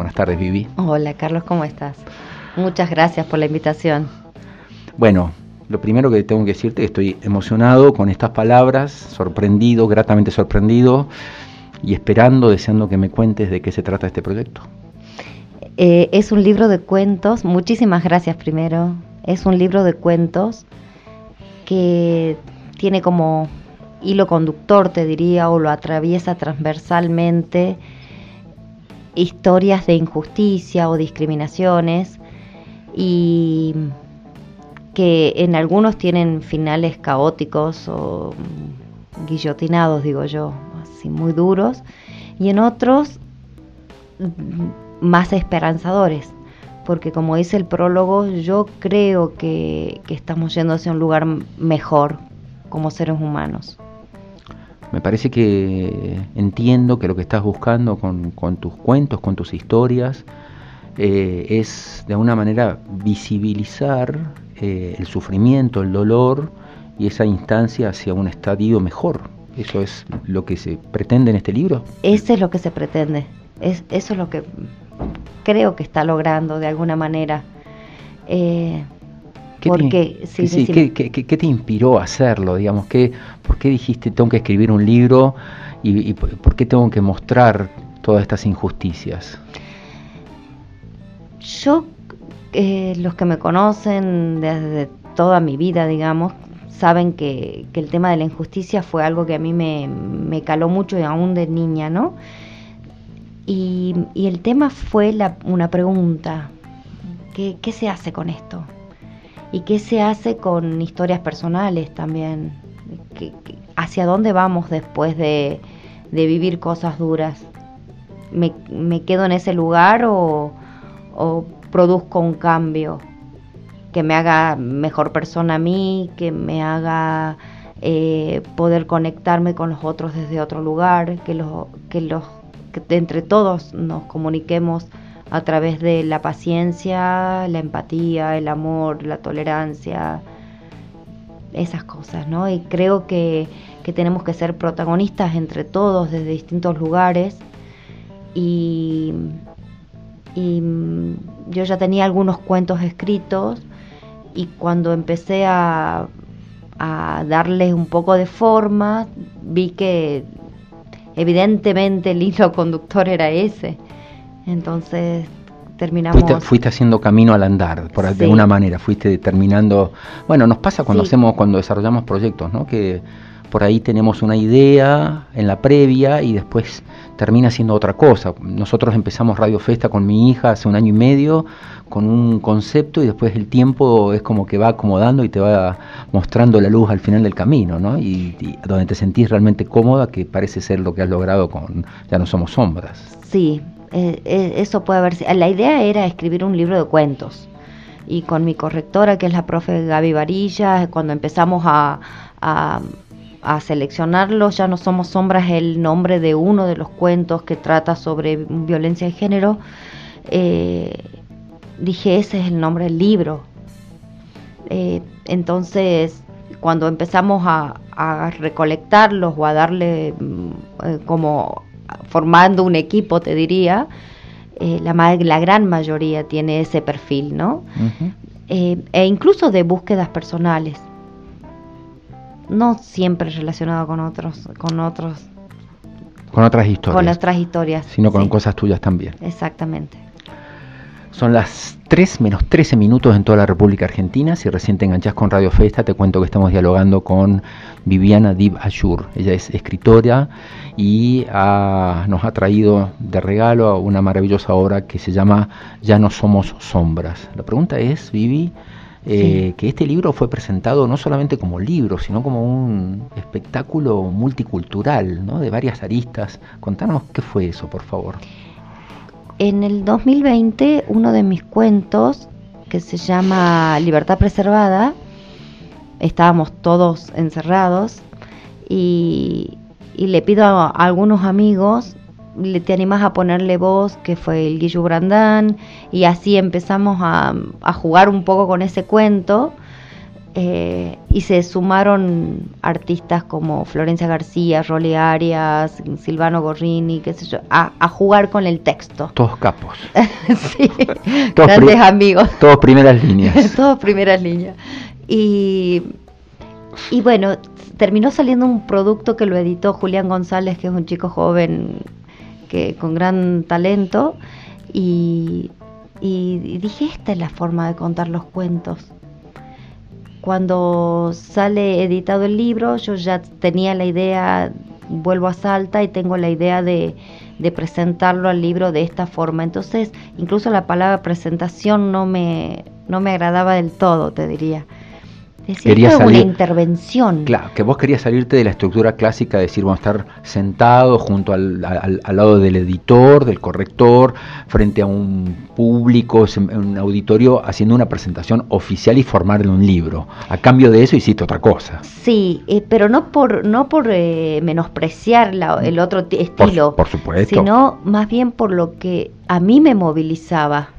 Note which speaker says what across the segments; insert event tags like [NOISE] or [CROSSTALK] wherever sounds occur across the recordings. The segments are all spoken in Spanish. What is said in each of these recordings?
Speaker 1: Buenas tardes, Vivi.
Speaker 2: Hola, Carlos, ¿cómo estás? Muchas gracias por la invitación.
Speaker 1: Bueno, lo primero que tengo que decirte es que estoy emocionado con estas palabras, sorprendido, gratamente sorprendido y esperando, deseando que me cuentes de qué se trata este proyecto.
Speaker 2: Eh, es un libro de cuentos, muchísimas gracias primero. Es un libro de cuentos que tiene como hilo conductor, te diría, o lo atraviesa transversalmente historias de injusticia o discriminaciones y que en algunos tienen finales caóticos o guillotinados, digo yo, así muy duros, y en otros más esperanzadores, porque como dice el prólogo, yo creo que, estamos yendo hacia un lugar mejor como seres humanos.
Speaker 1: Me parece que entiendo que lo que estás buscando con, tus cuentos, con tus historias, eh, es de alguna manera visibilizar eh, el sufrimiento, el dolor y esa instancia hacia un estadio mejor. ¿Eso es lo que se pretende en este libro?
Speaker 2: Eso es lo que se pretende. Es, eso es lo que creo que está logrando de alguna manera.
Speaker 1: Eh, ¿Qué, porque, te, ¿qué, te inspiró a hacerlo? Digamos, ¿qué, ¿Por qué dijiste tengo que escribir un libro y, y por qué tengo que mostrar todas estas injusticias?
Speaker 2: Yo, eh, los que me conocen desde toda mi vida, digamos, saben que, el tema de la injusticia fue algo que a mí me, caló mucho y aún de niña, ¿no? Y, el tema fue una pregunta, ¿qué, se hace con esto? ¿Y qué se hace con historias personales también? ¿Hacia dónde vamos después de, vivir cosas duras? ¿Me, ¿Me, quedo en ese lugar o, o produzco un cambio que me haga mejor persona a mí, que me haga eh, poder conectarme con los otros desde otro lugar, que los que los que entre todos nos comuniquemos a través de la paciencia, la empatía, el amor, la tolerancia, esas cosas, ¿no? Y creo que, que tenemos que ser protagonistas entre todos desde distintos lugares y, mm, yo ya tenía algunos cuentos escritos y cuando empecé a, a darles un poco de forma vi que evidentemente el hilo conductor era ese. Entonces terminamos...
Speaker 1: Fuiste, haciendo camino al andar, por de alguna manera, fuiste terminando... Bueno, nos pasa cuando hacemos, cuando desarrollamos proyectos, ¿no? Que por ahí tenemos una idea en la previa y después termina siendo otra cosa. Nosotros empezamos Radio Festa con mi hija hace un año y medio con un concepto y después el tiempo es como que va acomodando y te va mostrando la luz al final del camino, ¿no? Y, donde te sentís realmente cómoda, que parece ser lo que has logrado con Ya no somos sombras.
Speaker 2: Sí, eh, eh, eso puede haber La idea era escribir un libro de cuentos y con mi correctora, que es la profe Gaby Varilla, cuando empezamos a a seleccionarlos. Ya no somos sombras el nombre de uno de los cuentos que trata sobre violencia de género. Eh, dije, ese es el nombre del libro. Eh, entonces, cuando empezamos a, recolectarlos o a darle mm, como formando un equipo, te diría, la, la, gran mayoría tiene ese perfil, ¿no? e incluso de búsquedas personales no siempre relacionado con otros, con otros.
Speaker 1: Con otras historias.
Speaker 2: Con otras historias.
Speaker 1: Sino con cosas tuyas también.
Speaker 2: Exactamente.
Speaker 1: Son las 3 menos 13 minutos en toda la República Argentina. Si recién te enganchás con Radio Festa, te cuento que estamos dialogando con Viviana Dib Ashur. Ella es escritora y nos ha traído de regalo una maravillosa obra que se llama Ya no somos sombras. La pregunta es, Vivi, eh, que este libro fue presentado no solamente como libro, sino como un espectáculo multicultural, ¿no? de varias aristas. Contanos qué fue eso, por favor.
Speaker 2: En el 2020, uno de mis cuentos, que se llama Libertad Preservada, estábamos todos encerrados y, le pido a algunos amigos te animas a ponerle voz, que fue el Guillo Brandán, y así empezamos a, jugar un poco con ese cuento. Eh, y se sumaron artistas como Florencia García, Rolly Arias, Silvano Gorrini, qué sé yo, a, jugar con el texto. [LAUGHS]
Speaker 1: Todos capos.
Speaker 2: sí, [LAUGHS] todos grandes amigos.
Speaker 1: Todos primeras [LAUGHS] líneas.
Speaker 2: todos primeras líneas. Y, y bueno, terminó saliendo un producto que lo editó Julián González, que es un chico joven que con gran talento. Y, y dije, esta es la forma de contar los cuentos cuando sale editado el libro, yo ya tenía la idea, vuelvo a Salta y tengo la idea de, presentarlo al libro de esta forma. Entonces, incluso la palabra presentación no me, no me agradaba del todo, te diría
Speaker 1: quería
Speaker 2: una intervención.
Speaker 1: Claro, que vos querías salirte de la estructura clásica de decir, vamos a estar sentados junto al, lado del editor, del corrector, frente a un público, un auditorio, haciendo una presentación oficial y formarle un libro. A cambio de eso hiciste otra cosa.
Speaker 2: Sí, eh, pero no por, no por eh, menospreciar el otro estilo,
Speaker 1: por supuesto.
Speaker 2: sino más bien por lo que a mí me movilizaba.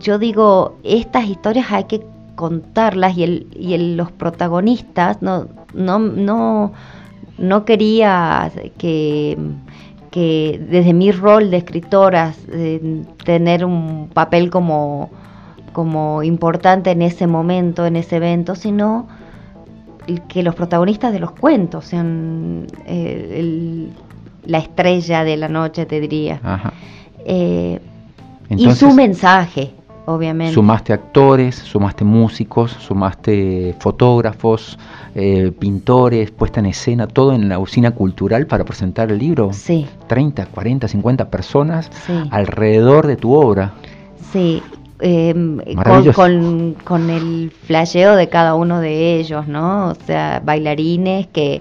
Speaker 2: Yo digo, estas historias hay que contarlas y, el, y el, los protagonistas no, no, no, no quería que, que desde mi rol de escritora eh, tener un papel como, como importante en ese momento, en ese evento, sino que los protagonistas de los cuentos sean eh, la estrella de la noche, te diría. Eh, y su mensaje obviamente.
Speaker 1: Sumaste actores, sumaste músicos, sumaste fotógrafos, eh, pintores, puesta en escena, todo en la usina cultural para presentar el libro.
Speaker 2: Sí.
Speaker 1: 30, 40, 50 personas alrededor de tu obra.
Speaker 2: Sí. Con, con, el flasheo de cada uno de ellos, ¿no? O sea, bailarines que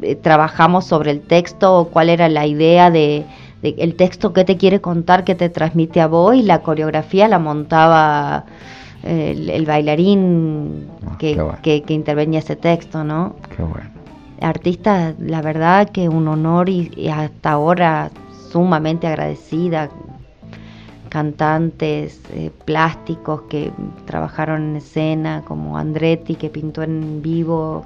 Speaker 2: eh, trabajamos sobre el texto, cuál era la idea de, el texto que te quiere contar, que te transmite a vos, y la coreografía la montaba el, bailarín ah, que, que, intervenía ese texto, ¿no?
Speaker 1: Qué bueno.
Speaker 2: Artista, la verdad que un honor y, hasta ahora sumamente agradecida. Cantantes eh, plásticos que trabajaron en escena, como Andretti, que pintó en vivo,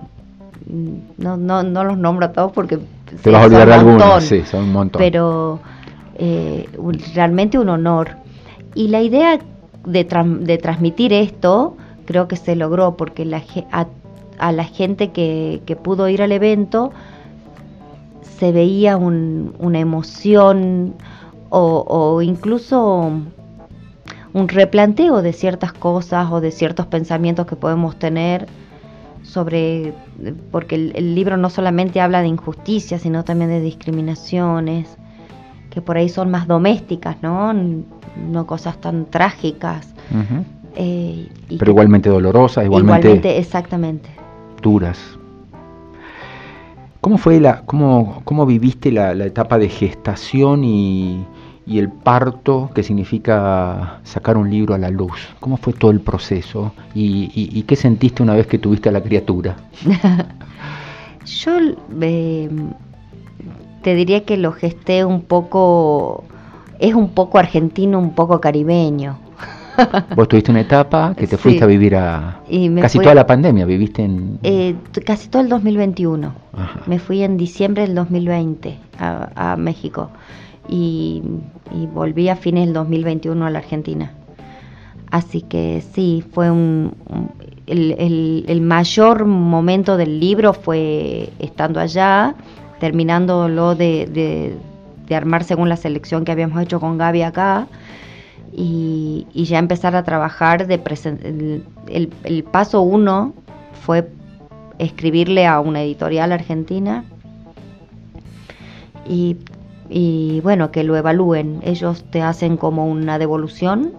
Speaker 2: no, no, no los nombro a todos porque
Speaker 1: te vas a olvidar de algunos, sí, son un montón.
Speaker 2: Pero eh, realmente un honor. Y la idea de, de, transmitir esto creo que se logró porque la, a, la gente que, que, pudo ir al evento se veía una emoción o, o incluso un replanteo de ciertas cosas o de ciertos pensamientos que podemos tener sobre, porque el, libro no solamente habla de injusticia, sino también de discriminaciones, que por ahí son más domésticas, ¿no? No cosas tan trágicas.
Speaker 1: Eh, Pero igualmente dolorosas, igualmente, igualmente,
Speaker 2: exactamente.
Speaker 1: duras. ¿Cómo fue la, cómo, cómo viviste la etapa de gestación y, y el parto, que significa sacar un libro a la luz. ¿Cómo fue todo el proceso? ¿Y, qué sentiste una vez que tuviste a la criatura? [LAUGHS]
Speaker 2: Yo eh, te diría que lo gesté un poco, es un poco argentino, un poco caribeño. [LAUGHS]
Speaker 1: Vos tuviste una etapa que te fuiste a vivir a... casi toda la pandemia viviste en...
Speaker 2: Eh, casi todo el 2021. Me fui en diciembre del 2020 a, a México y, volví a fines del 2021 a la Argentina. Así que sí, fue un, el, mayor momento del libro fue estando allá, terminándolo de, armar según la selección que habíamos hecho con Gaby acá, y, ya empezar a trabajar. De el, el paso uno fue escribirle a una editorial argentina y y bueno, que lo evalúen. Ellos te hacen como una devolución,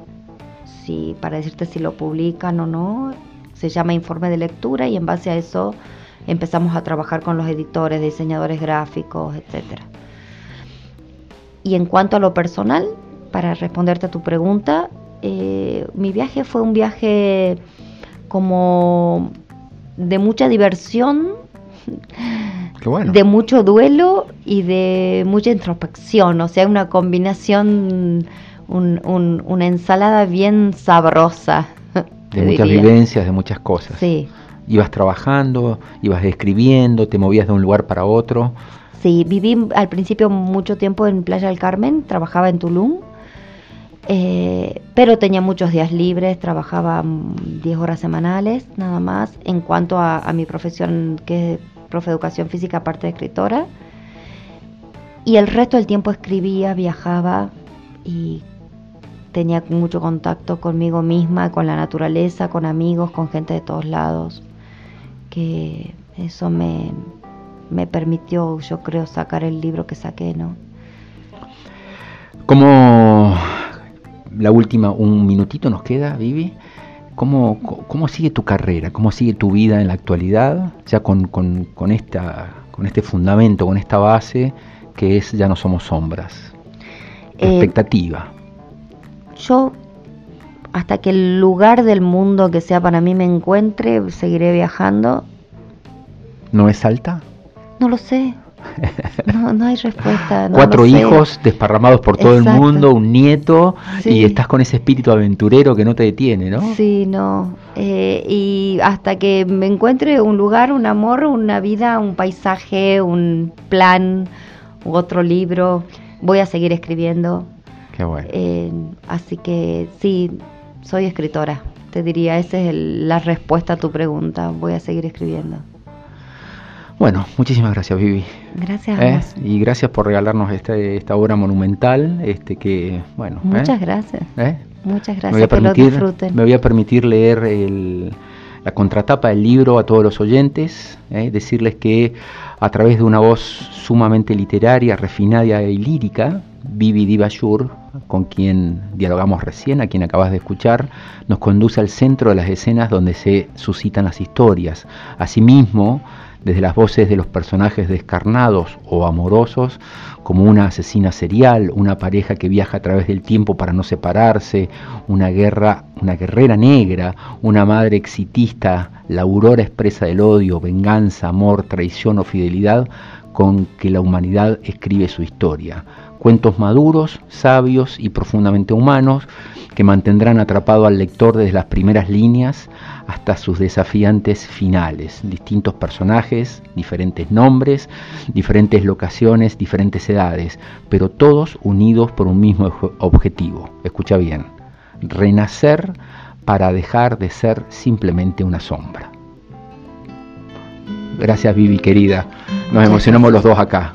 Speaker 2: si, para decirte si lo publican o no. Se llama informe de lectura y en base a eso empezamos a trabajar con los editores, diseñadores gráficos, etcétera. Y en cuanto a lo personal, para responderte a tu pregunta, eh, mi viaje fue un viaje como de mucha diversión
Speaker 1: de
Speaker 2: mucho duelo y de mucha introspección, o sea, una combinación, una ensalada bien sabrosa.
Speaker 1: De muchas vivencias, de muchas cosas.
Speaker 2: Sí.
Speaker 1: Ibas trabajando, ibas escribiendo, te movías de un lugar para otro.
Speaker 2: Sí, viví al principio mucho tiempo en Playa del Carmen, trabajaba en Tulum, eh, pero tenía muchos días libres, trabajaba 10 horas semanales nada más. En cuanto a, a mi profesión, que es profe de educación física, aparte de escritora, y el resto del tiempo escribía, viajaba y tenía mucho contacto conmigo misma, con la naturaleza, con amigos, con gente de todos lados, que eso me, me permitió, yo creo, sacar el libro que saqué, ¿no?
Speaker 1: Como la última, un minutito nos queda, Vivi. ¿Cómo, ¿Cómo, sigue tu carrera? ¿Cómo sigue tu vida en la actualidad? Ya con, con, con, esta, con este fundamento, con esta base que es Ya no somos sombras? Eh, expectativa.
Speaker 2: Yo, hasta que el lugar del mundo que sea para mí me encuentre, seguiré viajando.
Speaker 1: ¿No es alta?
Speaker 2: No lo sé. [LAUGHS] No, no hay respuesta.
Speaker 1: Cuatro hijos desparramados por todo el mundo, un nieto, y estás con ese espíritu aventurero que no te detiene, ¿no?
Speaker 2: Sí, no. Eh, y hasta que me encuentre un lugar, un amor, una vida, un paisaje, un plan, otro libro, voy a seguir escribiendo.
Speaker 1: Qué bueno.
Speaker 2: Eh, así que sí, soy escritora, te diría, esa es la respuesta a tu pregunta, voy a seguir escribiendo.
Speaker 1: Bueno, muchísimas gracias, Vivi.
Speaker 2: Gracias. ¿Eh?
Speaker 1: Y gracias por regalarnos esta obra monumental, este que, bueno.
Speaker 2: Muchas ¿eh? gracias. Muchas gracias.
Speaker 1: Me voy a permitir, Me voy a permitir leer el, la contratapa del libro a todos los oyentes, decirles que a través de una voz sumamente literaria, refinada y lírica, Vivi Divashur, con quien dialogamos recién, a quien acabas de escuchar, nos conduce al centro de las escenas donde se suscitan las historias. Asimismo, desde las voces de los personajes descarnados o amorosos, como una asesina serial, una pareja que viaja a través del tiempo para no separarse, una guerra, una guerrera negra, una madre exitista, la aurora expresa del odio, venganza, amor, traición o fidelidad con que la humanidad escribe su historia. Cuentos maduros, sabios y profundamente humanos que mantendrán atrapado al lector desde las primeras líneas hasta sus desafiantes finales. Distintos personajes, diferentes nombres, diferentes locaciones, diferentes edades, pero todos unidos por un mismo objetivo. Escucha bien, renacer para dejar de ser simplemente una sombra. Gracias Vivi querida, nos emocionamos los dos acá.